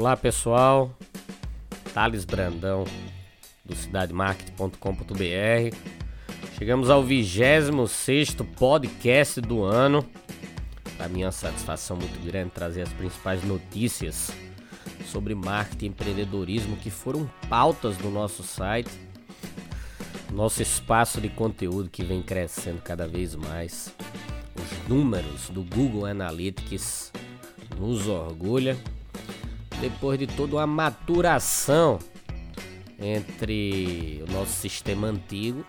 Olá pessoal, Thales Brandão do cidademarketing.com.br. Chegamos ao 26 podcast do ano. Para mim é uma satisfação muito grande trazer as principais notícias sobre marketing e empreendedorismo que foram pautas do nosso site. Nosso espaço de conteúdo que vem crescendo cada vez mais. Os números do Google Analytics nos orgulha depois de toda uma maturação entre o nosso sistema antigo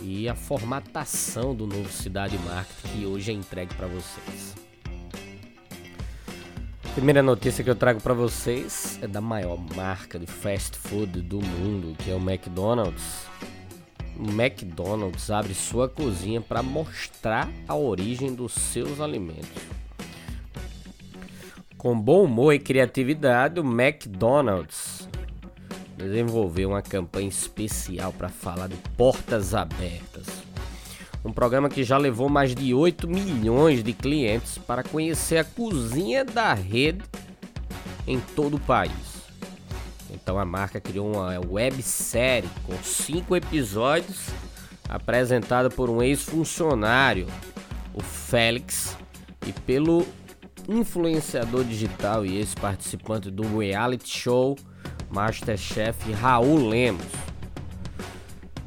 e a formatação do novo Cidade Marketing que hoje é entregue para vocês. A primeira notícia que eu trago para vocês é da maior marca de fast food do mundo, que é o McDonald's. O McDonald's abre sua cozinha para mostrar a origem dos seus alimentos. Com bom humor e criatividade, o McDonald's desenvolveu uma campanha especial para falar de portas abertas. Um programa que já levou mais de 8 milhões de clientes para conhecer a cozinha da rede em todo o país. Então a marca criou uma websérie com cinco episódios apresentada por um ex-funcionário, o Félix, e pelo influenciador digital e ex-participante do reality show Masterchef Raul Lemos.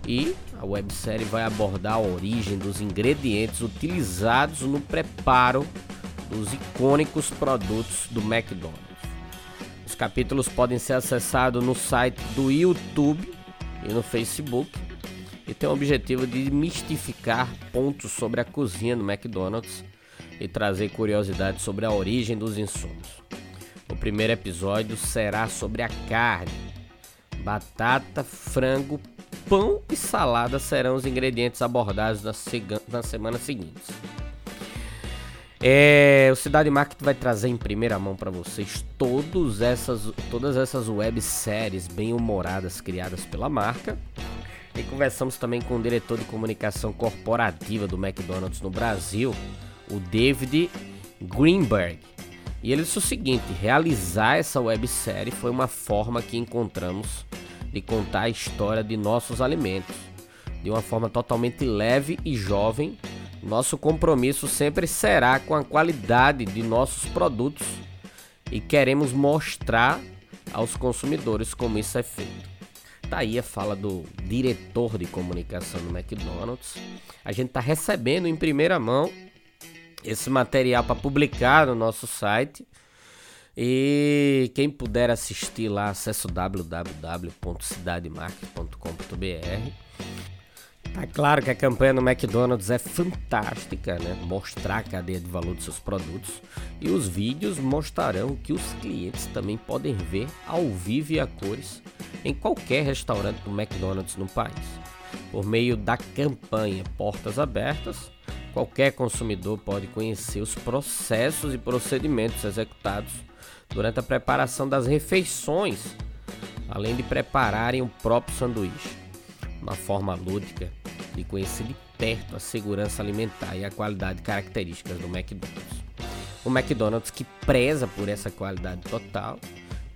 E a websérie vai abordar a origem dos ingredientes utilizados no preparo dos icônicos produtos do McDonald's. Os capítulos podem ser acessados no site do YouTube e no Facebook e tem o objetivo de mistificar pontos sobre a cozinha do McDonald's e trazer curiosidades sobre a origem dos insumos. O primeiro episódio será sobre a carne. Batata, frango, pão e salada serão os ingredientes abordados na semana seguinte. É, o Cidade Market vai trazer em primeira mão para vocês todas essas, todas essas webséries bem humoradas criadas pela marca. E conversamos também com o diretor de comunicação corporativa do McDonald's no Brasil, o David Greenberg. E ele disse o seguinte: realizar essa websérie foi uma forma que encontramos de contar a história de nossos alimentos de uma forma totalmente leve e jovem. Nosso compromisso sempre será com a qualidade de nossos produtos e queremos mostrar aos consumidores como isso é feito. Tá aí a fala do diretor de comunicação do McDonald's. A gente está recebendo em primeira mão esse material para publicar no nosso site. E quem puder assistir lá, acesse www.cidademarket.com.br. Tá claro que a campanha no McDonald's é fantástica, né? Mostrar a cadeia de valor dos seus produtos. E os vídeos mostrarão que os clientes também podem ver ao vivo e a cores em qualquer restaurante do McDonald's no país. Por meio da campanha Portas Abertas, Qualquer consumidor pode conhecer os processos e procedimentos executados durante a preparação das refeições, além de prepararem o próprio sanduíche. Uma forma lúdica de conhecer de perto a segurança alimentar e a qualidade características do McDonald's. O McDonald's que preza por essa qualidade total,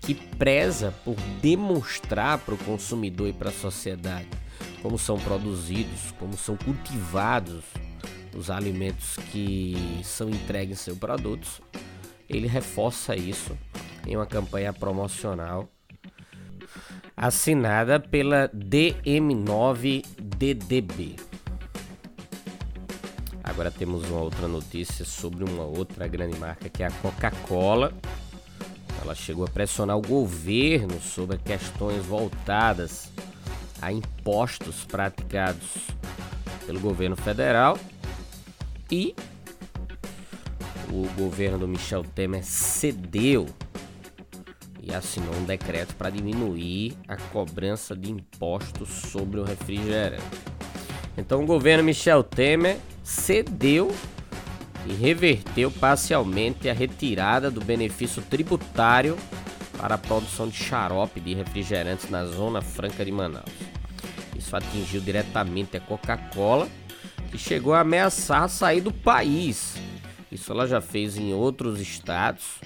que preza por demonstrar para o consumidor e para a sociedade como são produzidos, como são cultivados os alimentos que são entregues em seus produtos, ele reforça isso em uma campanha promocional assinada pela DM9DDB. Agora temos uma outra notícia sobre uma outra grande marca que é a Coca-Cola. Ela chegou a pressionar o governo sobre questões voltadas a impostos praticados pelo governo federal e o governo do Michel Temer cedeu. e assinou um decreto para diminuir a cobrança de impostos sobre o refrigerante. Então o governo Michel Temer cedeu e reverteu parcialmente a retirada do benefício tributário para a produção de xarope de refrigerantes na Zona Franca de Manaus. Isso atingiu diretamente a Coca-Cola, que chegou a ameaçar sair do país. Isso ela já fez em outros estados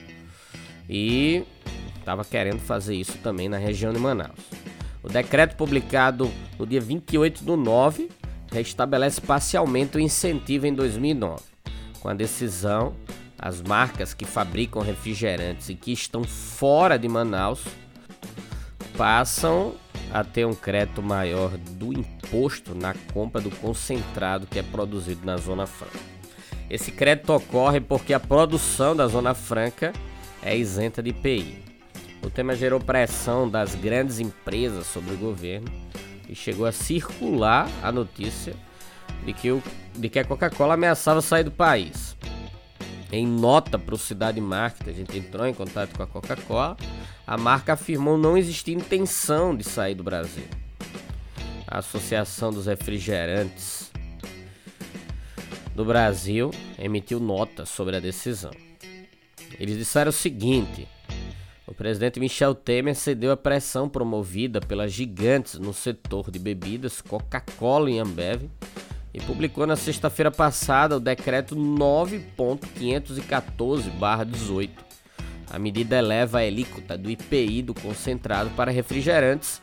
e estava querendo fazer isso também na região de Manaus. O decreto publicado no dia 28 do 9 restabelece parcialmente o incentivo em 2009. Com a decisão, as marcas que fabricam refrigerantes e que estão fora de Manaus passam a ter um crédito maior do imposto na compra do concentrado que é produzido na Zona Franca. Esse crédito ocorre porque a produção da Zona Franca é isenta de IPI. O tema gerou pressão das grandes empresas sobre o governo e chegou a circular a notícia de que, o, de que a Coca-Cola ameaçava sair do país. Em nota para o Cidade Market, a gente entrou em contato com a Coca-Cola, a marca afirmou não existir intenção de sair do Brasil. A Associação dos Refrigerantes do Brasil emitiu nota sobre a decisão. Eles disseram o seguinte: o presidente Michel Temer cedeu à pressão promovida pelas gigantes no setor de bebidas Coca-Cola e Ambev e publicou na sexta-feira passada o decreto 9.514/18. A medida eleva a alíquota do IPI do concentrado para refrigerantes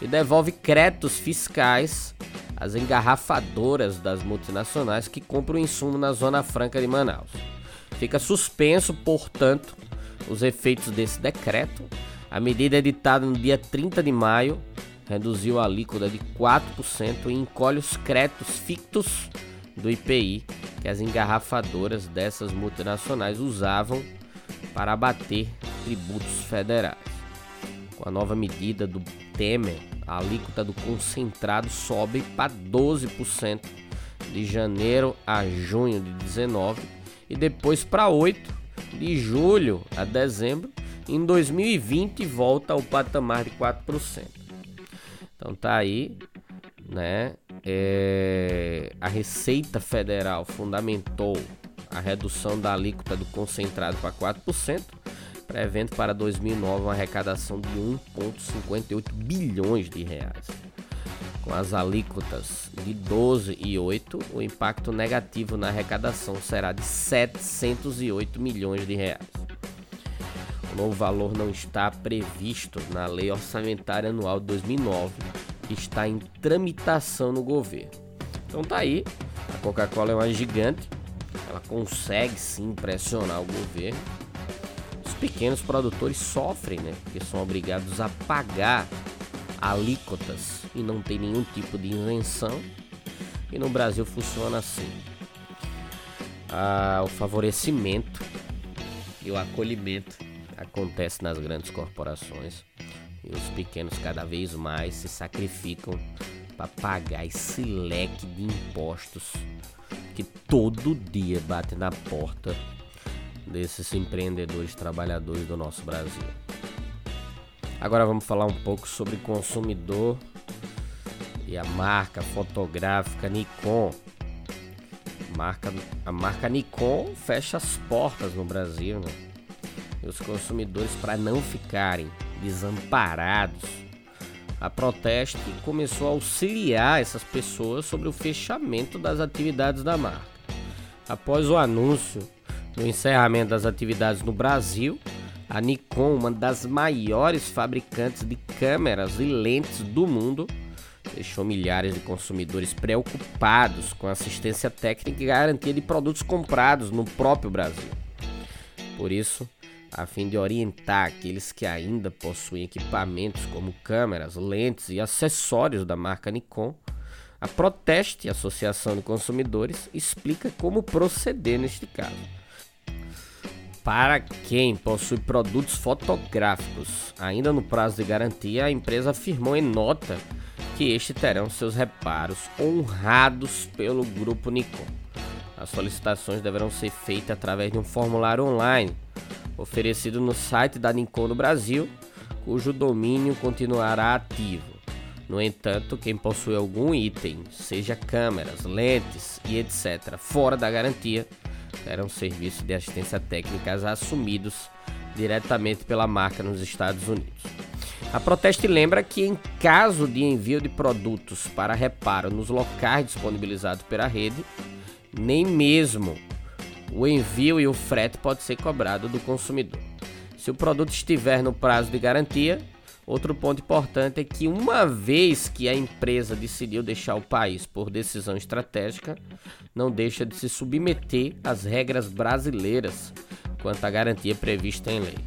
e devolve créditos fiscais às engarrafadoras das multinacionais que compram o insumo na Zona Franca de Manaus. Fica suspenso, portanto, os efeitos desse decreto. A medida editada no dia 30 de maio reduziu a alíquota de 4% e encolhe os créditos fictos do IPI que as engarrafadoras dessas multinacionais usavam para abater tributos federais. Com a nova medida do Temer, a alíquota do concentrado sobe para 12% de janeiro a junho de 19 e depois para 8 de julho a dezembro. Em 2020 volta ao patamar de 4%. Então tá aí, né? É, a Receita Federal fundamentou a redução da alíquota do concentrado para 4%, prevendo para 2009 uma arrecadação de 1,58 bilhões de reais. Com as alíquotas de 12 e 8, o impacto negativo na arrecadação será de 708 milhões de reais. O novo valor não está previsto na Lei Orçamentária Anual de 2009, que está em tramitação no governo. Então tá aí, a Coca-Cola é uma gigante, ela consegue sim pressionar o governo. Os pequenos produtores sofrem, né? Porque são obrigados a pagar alíquotas e não tem nenhum tipo de isenção. E no Brasil funciona assim: ah, o favorecimento e o acolhimento acontece nas grandes corporações e os pequenos cada vez mais se sacrificam para pagar esse leque de impostos todo dia bate na porta desses empreendedores trabalhadores do nosso Brasil. Agora vamos falar um pouco sobre consumidor e a marca fotográfica Nikon. Marca, a marca Nikon fecha as portas no Brasil, né? E os consumidores, para não ficarem desamparados, a Proteste começou a auxiliar essas pessoas sobre o fechamento das atividades da marca. Após o anúncio do encerramento das atividades no Brasil, a Nikon, uma das maiores fabricantes de câmeras e lentes do mundo, deixou milhares de consumidores preocupados com assistência técnica e garantia de produtos comprados no próprio Brasil. Por isso, a fim de orientar aqueles que ainda possuem equipamentos como câmeras, lentes e acessórios da marca Nikon, a Proteste, Associação de Consumidores, explica como proceder neste caso. Para quem possui produtos fotográficos ainda no prazo de garantia, a empresa afirmou em nota que estes terão seus reparos honrados pelo grupo Nikon. As solicitações deverão ser feitas através de um formulário online oferecido no site da Nincon no Brasil, cujo domínio continuará ativo. No entanto, quem possui algum item, seja câmeras, lentes e etc., fora da garantia, terão serviços de assistência técnica assumidos diretamente pela marca nos Estados Unidos. A Proteste lembra que, em caso de envio de produtos para reparo nos locais disponibilizados pela rede, nem mesmo o envio e o frete pode ser cobrado do consumidor. Se o produto estiver no prazo de garantia, outro ponto importante é que, uma vez que a empresa decidiu deixar o país por decisão estratégica, não deixa de se submeter às regras brasileiras quanto à garantia prevista em lei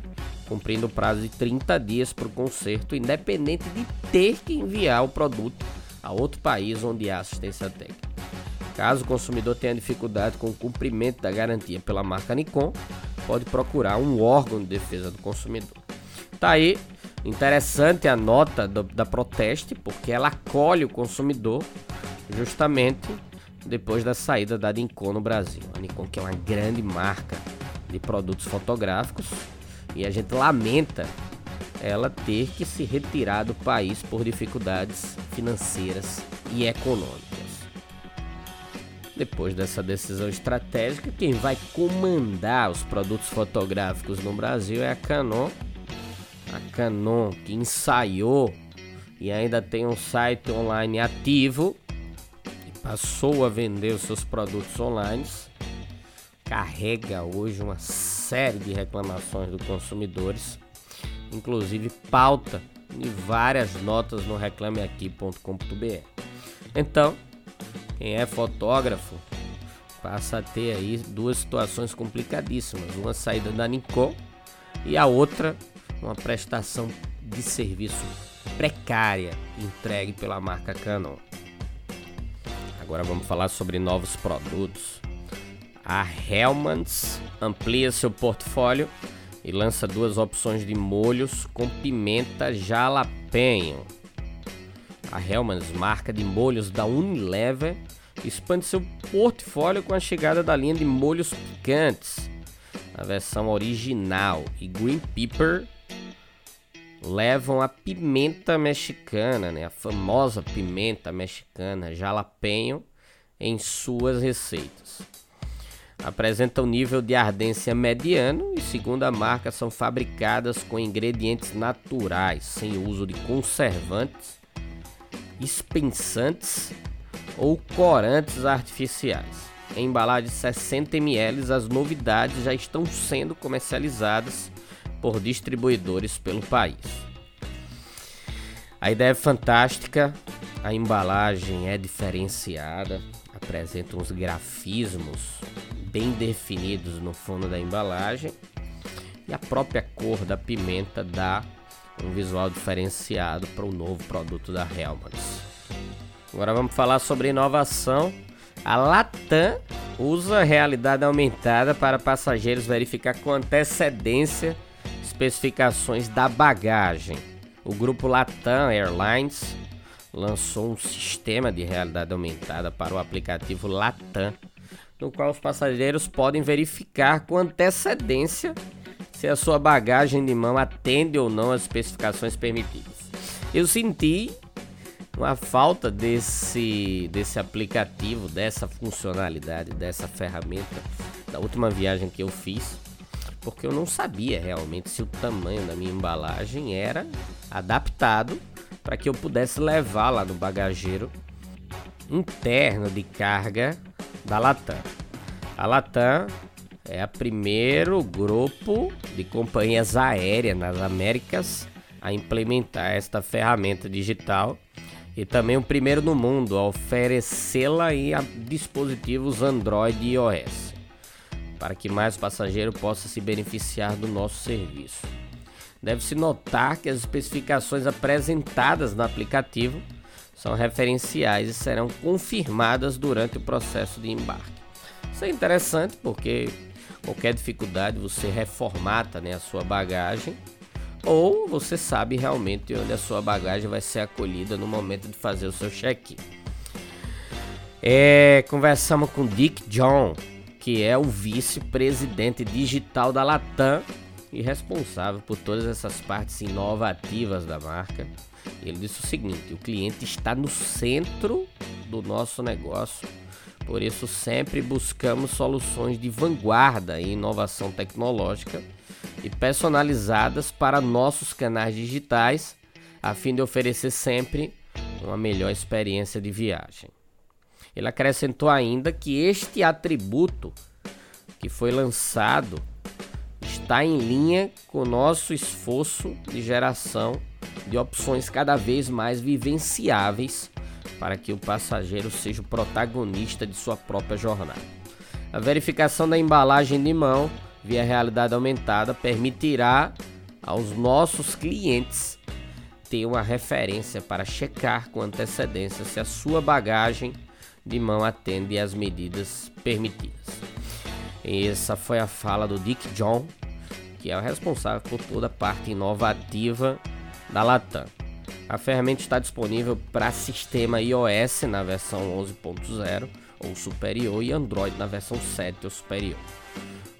cumprindo o prazo de 30 dias para o conserto, independente de ter que enviar o produto a outro país onde há assistência técnica. Caso o consumidor tenha dificuldade com o cumprimento da garantia pela marca Nikon, pode procurar um órgão de defesa do consumidor. Tá aí, interessante a nota do, da Proteste, porque ela acolhe o consumidor justamente depois da saída da Nikon no Brasil. A Nikon que é uma grande marca de produtos fotográficos, e a gente lamenta ela ter que se retirar do país por dificuldades financeiras e econômicas. Depois dessa decisão estratégica, quem vai comandar os produtos fotográficos no Brasil é a Canon. A Canon que ensaiou e ainda tem um site online ativo e passou a vender os seus produtos online carrega hoje uma série de reclamações dos consumidores, inclusive pauta de várias notas no reclameaqui.com.br. Então, quem é fotógrafo passa a ter aí duas situações complicadíssimas, uma saída da Nikon e a outra uma prestação de serviço precária entregue pela marca Canon. Agora vamos falar sobre novos produtos. A Hellmann's amplia seu portfólio e lança duas opções de molhos com pimenta jalapeno. A Hellmann's, marca de molhos da Unilever, expande seu portfólio com a chegada da linha de molhos picantes. A versão original e Green Pepper levam a pimenta mexicana, né? a famosa pimenta mexicana jalapeno, em suas receitas apresentam nível de ardência mediano e, segundo a marca, são fabricadas com ingredientes naturais, sem uso de conservantes, espensantes ou corantes artificiais. Em embalagem de 60 ml, as novidades já estão sendo comercializadas por distribuidores pelo país. A ideia é fantástica, a embalagem é diferenciada, apresenta uns grafismos bem definidos no fundo da embalagem e a própria cor da pimenta dá um visual diferenciado para o novo produto da Hellmann's. Agora vamos falar sobre inovação. A Latam usa realidade aumentada para passageiros verificar com antecedência especificações da bagagem. O grupo Latam Airlines lançou um sistema de realidade aumentada para o aplicativo Latam no qual os passageiros podem verificar com antecedência se a sua bagagem de mão atende ou não às especificações permitidas. Eu senti uma falta desse, desse aplicativo, dessa funcionalidade, dessa ferramenta da última viagem que eu fiz, porque eu não sabia realmente se o tamanho da minha embalagem era adaptado para que eu pudesse levar lá no bagageiro interno de carga da Latam. A Latam é o primeiro grupo de companhias aéreas nas Américas a implementar esta ferramenta digital e também o primeiro no mundo a oferecê-la em dispositivos Android e iOS, para que mais passageiros possam se beneficiar do nosso serviço. Deve-se notar que as especificações apresentadas no aplicativo são referenciais e serão confirmadas durante o processo de embarque. Isso é interessante porque qualquer dificuldade você reformata né, a sua bagagem ou você sabe realmente onde a sua bagagem vai ser acolhida no momento de fazer o seu check-in. É, conversamos com Dick John, que é o vice-presidente digital da Latam e responsável por todas essas partes inovativas da marca. Ele disse o seguinte: o cliente está no centro do nosso negócio, por isso sempre buscamos soluções de vanguarda em inovação tecnológica e personalizadas para nossos canais digitais, a fim de oferecer sempre uma melhor experiência de viagem. Ele acrescentou ainda que este atributo que foi lançado está em linha com o nosso esforço de geração de opções cada vez mais vivenciáveis para que o passageiro seja o protagonista de sua própria jornada. A verificação da embalagem de mão via realidade aumentada permitirá aos nossos clientes ter uma referência para checar com antecedência se a sua bagagem de mão atende às medidas permitidas. Essa foi a fala do Dick John, que é o responsável por toda a parte inovativa da Latam. A ferramenta está disponível para sistema iOS na versão 11.0 ou superior e Android na versão 7 ou superior.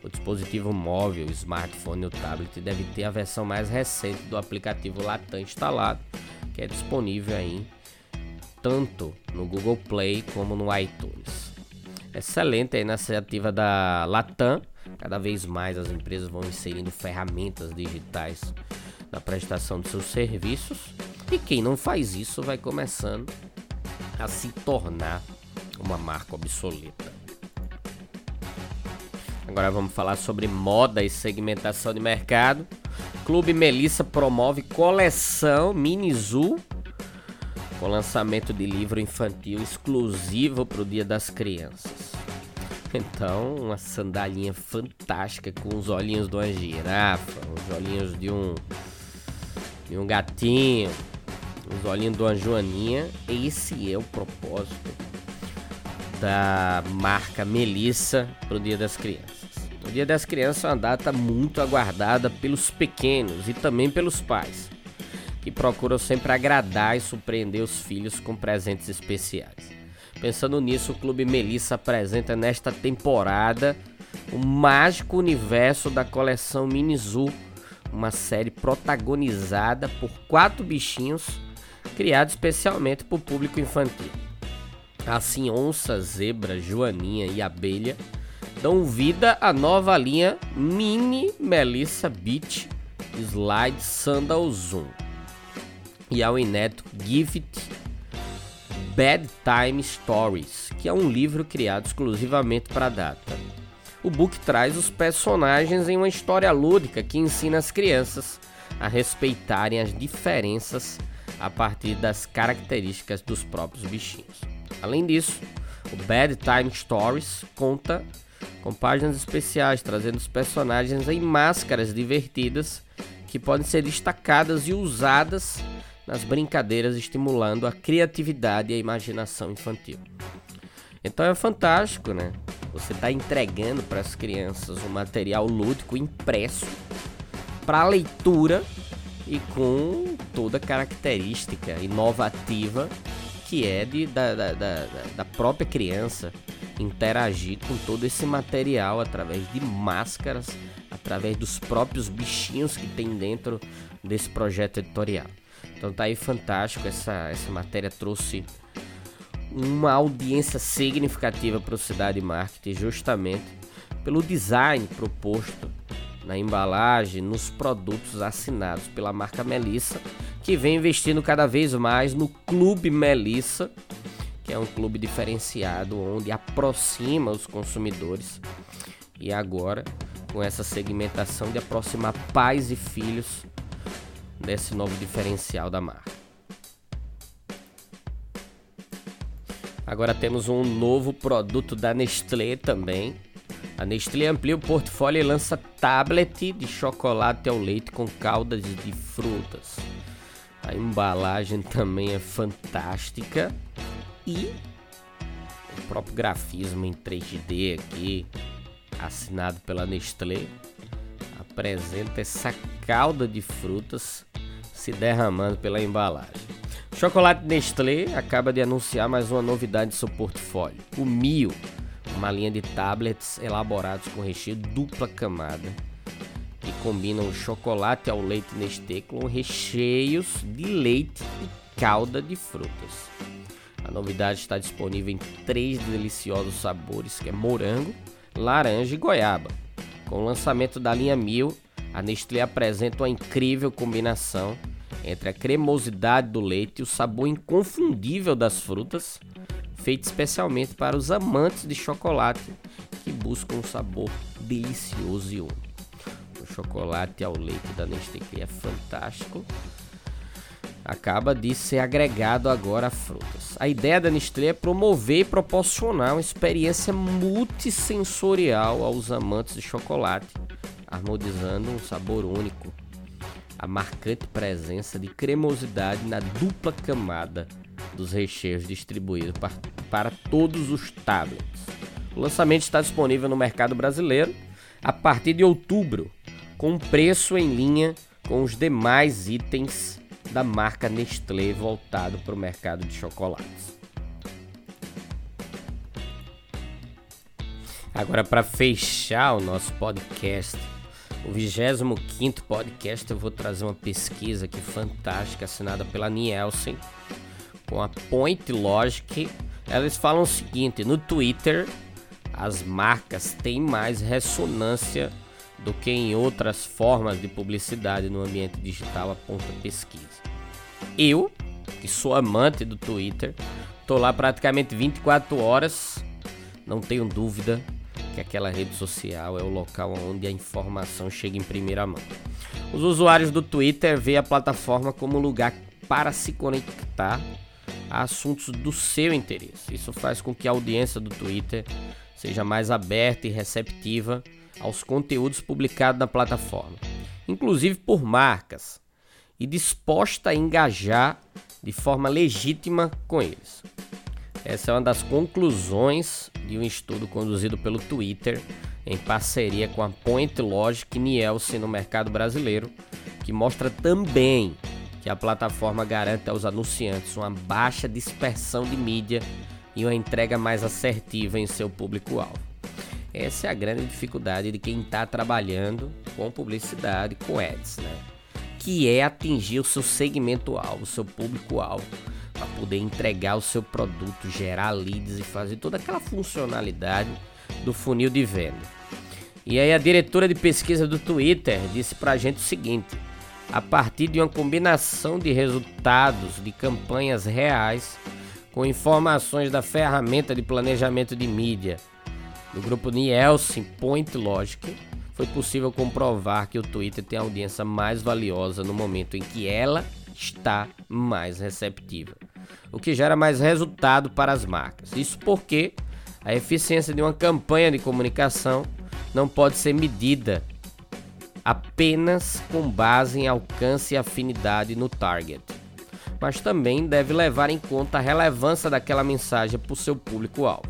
O dispositivo móvel, smartphone ou tablet deve ter a versão mais recente do aplicativo Latam instalado, que é disponível aí tanto no Google Play como no iTunes. Excelente a iniciativa da Latam. Cada vez mais as empresas vão inserindo ferramentas digitais na prestação de seus serviços. E quem não faz isso vai começando a se tornar uma marca obsoleta. Agora vamos falar sobre moda e segmentação de mercado. Clube Melissa promove coleção Minizu com lançamento de livro infantil exclusivo para o Dia das Crianças. Então, uma sandalinha fantástica com os olhinhos de uma girafa, os olhinhos de um de um gatinho, os olhinhos de uma joaninha. Esse é o propósito da marca Melissa para o Dia das Crianças. O Dia das Crianças é uma data muito aguardada pelos pequenos e também pelos pais, que procuram sempre agradar e surpreender os filhos com presentes especiais. Pensando nisso, o Clube Melissa apresenta nesta temporada o mágico universo da coleção Minizu, uma série protagonizada por quatro bichinhos criados especialmente para o público infantil. Assim, onça, zebra, joaninha e abelha dão vida à nova linha Mini Melissa Beach Slide Sandal Zoom e ao inédito Gift Bedtime Stories, que é um livro criado exclusivamente para a data. O book traz os personagens em uma história lúdica que ensina as crianças a respeitarem as diferenças a partir das características dos próprios bichinhos. Além disso, o Bad Time Stories conta com páginas especiais trazendo os personagens em máscaras divertidas que podem ser destacadas e usadas nas brincadeiras, estimulando a criatividade e a imaginação infantil. Então é fantástico, né? Você está entregando para as crianças um material lúdico impresso para leitura e com toda a característica inovativa que é de, da, da, da, da própria criança interagir com todo esse material através de máscaras, através dos próprios bichinhos que tem dentro desse projeto editorial. Então tá aí fantástico, essa, essa matéria trouxe uma audiência significativa para o Cidade Marketing justamente pelo design proposto na embalagem, nos produtos assinados pela marca Melissa, que vem investindo cada vez mais no Clube Melissa, que é um clube diferenciado onde aproxima os consumidores. E agora, com essa segmentação de aproximar pais e filhos desse novo diferencial da marca. Agora temos um novo produto da Nestlé também, a Nestlé amplia o portfólio e lança tablet de chocolate ao leite com caldas de frutas. A embalagem também é fantástica e o próprio grafismo em 3D aqui, assinado pela Nestlé, apresenta essa calda de frutas se derramando pela embalagem. O chocolate Nestlé acaba de anunciar mais uma novidade em seu portfólio, o Mio uma linha de tablets elaborados com recheio dupla camada que combinam chocolate ao leite Nestlé com recheios de leite e calda de frutas. A novidade está disponível em três deliciosos sabores, que é morango, laranja e goiaba. Com o lançamento da linha Mil, a Nestlé apresenta uma incrível combinação entre a cremosidade do leite e o sabor inconfundível das frutas, feito especialmente para os amantes de chocolate que buscam um sabor delicioso e único. O chocolate ao leite da Nestlé é fantástico. Acaba de ser agregado agora a frutas. A ideia da Nestlé é promover e proporcionar uma experiência multissensorial aos amantes de chocolate, harmonizando um sabor único a marcante presença de cremosidade na dupla camada dos recheios distribuídos para, para todos os tablets. O lançamento está disponível no mercado brasileiro a partir de outubro, com preço em linha com os demais itens da marca Nestlé voltado para o mercado de chocolates. Agora, para fechar o nosso podcast, o 25 podcast, eu vou trazer uma pesquisa aqui fantástica assinada pela Nielsen com a Point Logic. Eles falam o seguinte: no Twitter, as marcas têm mais ressonância do que em outras formas de publicidade no ambiente digital, aponta pesquisa. Eu, que sou amante do Twitter, tô lá praticamente 24 horas, não tenho dúvida que aquela rede social é o local onde a informação chega em primeira mão. Os usuários do Twitter veem a plataforma como lugar para se conectar a assuntos do seu interesse. Isso faz com que a audiência do Twitter seja mais aberta e receptiva aos conteúdos publicados na plataforma, inclusive por marcas, e disposta a engajar de forma legítima com eles. Essa é uma das conclusões de um estudo conduzido pelo Twitter em parceria com a Point Logic Nielsen no mercado brasileiro, que mostra também que a plataforma garante aos anunciantes uma baixa dispersão de mídia e uma entrega mais assertiva em seu público-alvo. Essa é a grande dificuldade de quem está trabalhando com publicidade, com ads, né? Que é atingir o seu segmento-alvo, o seu público-alvo para poder entregar o seu produto, gerar leads e fazer toda aquela funcionalidade do funil de venda. E aí a diretora de pesquisa do Twitter disse para a gente o seguinte: a partir de uma combinação de resultados de campanhas reais com informações da ferramenta de planejamento de mídia do grupo Nielsen Point Logic, foi possível comprovar que o Twitter tem a audiência mais valiosa no momento em que ela está mais receptiva, o que gera mais resultado para as marcas. Isso porque a eficiência de uma campanha de comunicação não pode ser medida apenas com base em alcance e afinidade no target, mas também deve levar em conta a relevância daquela mensagem para o seu público-alvo.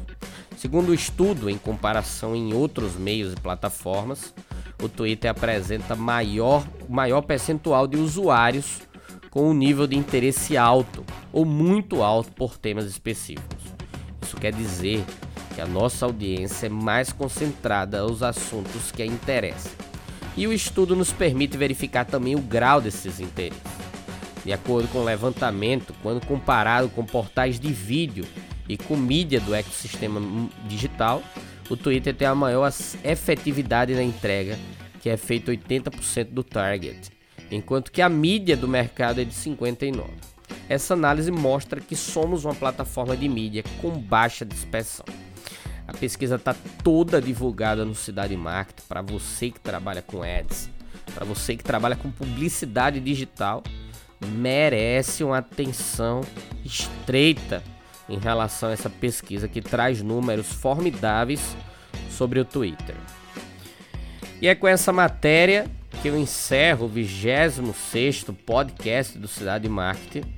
Segundo o estudo, em comparação em outros meios e plataformas, o Twitter apresenta maior, maior percentual de usuários com um nível de interesse alto ou muito alto por temas específicos. Isso quer dizer que a nossa audiência é mais concentrada aos assuntos que a interessam. E o estudo nos permite verificar também o grau desses interesses. De acordo com o levantamento, quando comparado com portais de vídeo e com mídia do ecossistema digital, o Twitter tem a maior efetividade na entrega, que é feito 80% do target enquanto que a mídia do mercado é de 59. Essa análise mostra que somos uma plataforma de mídia com baixa dispersão. A pesquisa está toda divulgada no Cidade Market para você que trabalha com ads, para você que trabalha com publicidade digital, merece uma atenção estreita em relação a essa pesquisa que traz números formidáveis sobre o Twitter. E é com essa matéria que eu encerro o 26 podcast do Cidade Marketing.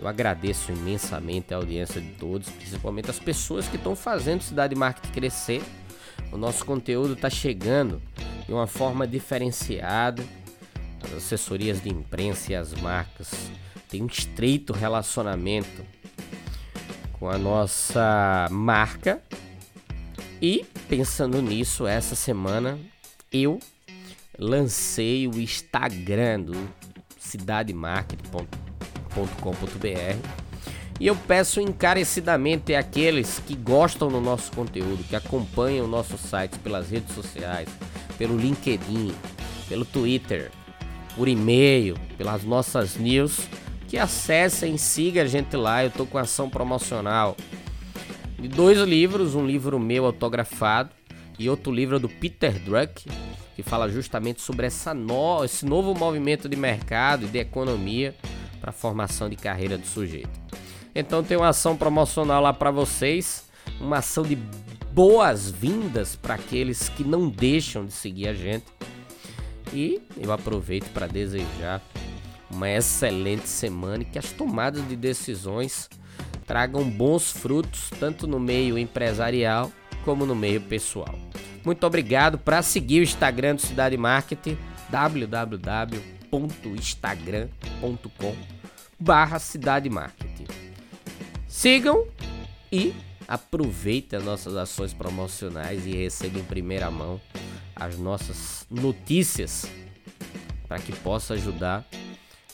Eu agradeço imensamente a audiência de todos, principalmente as pessoas que estão fazendo Cidade Marketing crescer. O nosso conteúdo está chegando de uma forma diferenciada. As assessorias de imprensa e as marcas têm um estreito relacionamento com a nossa marca. E pensando nisso, essa semana eu lancei o Instagram do cidademarketing.com.br e eu peço encarecidamente àqueles que gostam do nosso conteúdo, que acompanham o nosso site pelas redes sociais, pelo LinkedIn, pelo Twitter, por e-mail, pelas nossas news, que acessem, siga a gente lá. Eu tô com ação promocional de dois livros, um livro meu autografado e outro livro do Peter Druck, que fala justamente sobre essa no, esse novo movimento de mercado e de economia para a formação de carreira do sujeito. Então tem uma ação promocional lá para vocês, uma ação de boas-vindas para aqueles que não deixam de seguir a gente. E eu aproveito para desejar uma excelente semana e que as tomadas de decisões tragam bons frutos tanto no meio empresarial como no meio pessoal. Muito obrigado para seguir o Instagram do Cidade Marketing www.instagram.com barra Cidade Marketing. Sigam e aproveitem as nossas ações promocionais e recebam em primeira mão as nossas notícias para que possa ajudar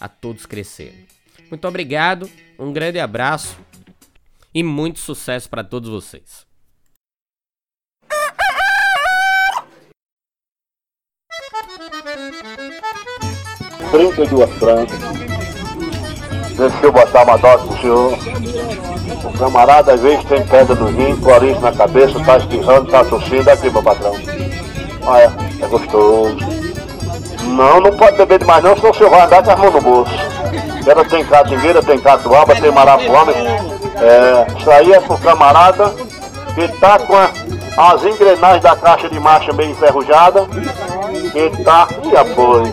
a todos crescerem. Muito obrigado, um grande abraço e muito sucesso para todos vocês. 32 francas. Deixa eu botar uma dose pro senhor. O camarada às vezes tem pedra no rim, coriza na cabeça, tá espirrando, tá tossindo. Aqui, meu patrão. Olha, é gostoso. Não, não pode beber demais não, senão o senhor vai andar com as mãos no bolso. Ela tem catingueira, tem catuaba, tem marapuama. É, isso aí é pro camarada que tá com a, as engrenagens da caixa de marcha meio enferrujada. Que tá. E apoio.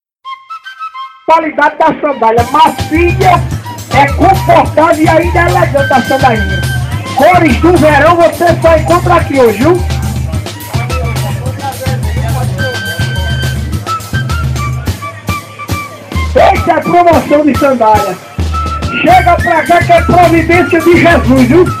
Qualidade da sandália macia, é confortável e ainda é elegante a sandalinha. Cores do verão você só encontra aqui hoje, viu? Essa é promoção de sandália. Chega pra cá que é providência de Jesus, viu?